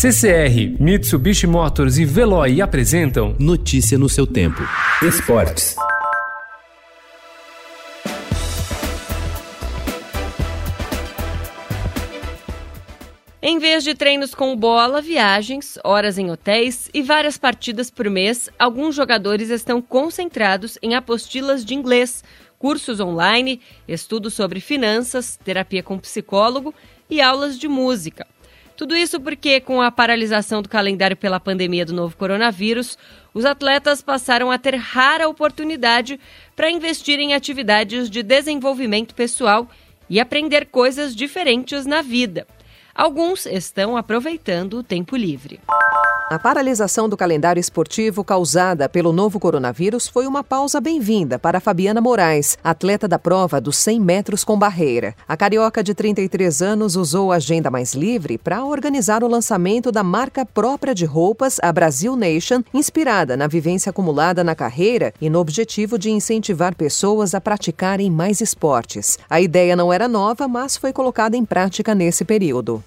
CCR, Mitsubishi Motors e Veloy apresentam Notícia no seu tempo. Esportes. Em vez de treinos com bola, viagens, horas em hotéis e várias partidas por mês, alguns jogadores estão concentrados em apostilas de inglês, cursos online, estudos sobre finanças, terapia com psicólogo e aulas de música. Tudo isso porque, com a paralisação do calendário pela pandemia do novo coronavírus, os atletas passaram a ter rara oportunidade para investir em atividades de desenvolvimento pessoal e aprender coisas diferentes na vida. Alguns estão aproveitando o tempo livre. A paralisação do calendário esportivo causada pelo novo coronavírus foi uma pausa bem-vinda para Fabiana Moraes, atleta da prova dos 100 metros com barreira. A carioca de 33 anos usou a agenda mais livre para organizar o lançamento da marca própria de roupas, a Brasil Nation, inspirada na vivência acumulada na carreira e no objetivo de incentivar pessoas a praticarem mais esportes. A ideia não era nova, mas foi colocada em prática nesse período.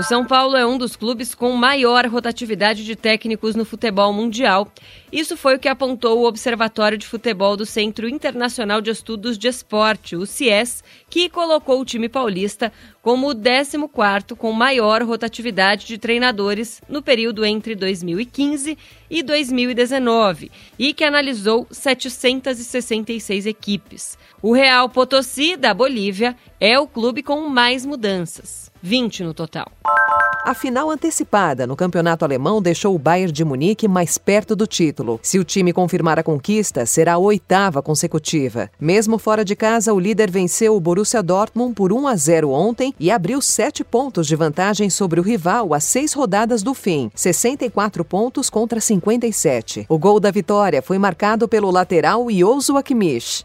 O São Paulo é um dos clubes com maior rotatividade de técnicos no futebol mundial. Isso foi o que apontou o Observatório de Futebol do Centro Internacional de Estudos de Esporte, o CIES, que colocou o time paulista como o 14º com maior rotatividade de treinadores no período entre 2015 e 2019 e que analisou 766 equipes. O Real Potosí, da Bolívia, é o clube com mais mudanças, 20 no total. A final antecipada no campeonato alemão deixou o Bayern de Munique mais perto do título. Se o time confirmar a conquista, será a oitava consecutiva. Mesmo fora de casa, o líder venceu o Borussia Dortmund por 1 a 0 ontem e abriu sete pontos de vantagem sobre o rival a seis rodadas do fim, 64 pontos contra 57. O gol da vitória foi marcado pelo lateral Yosu Kimmich.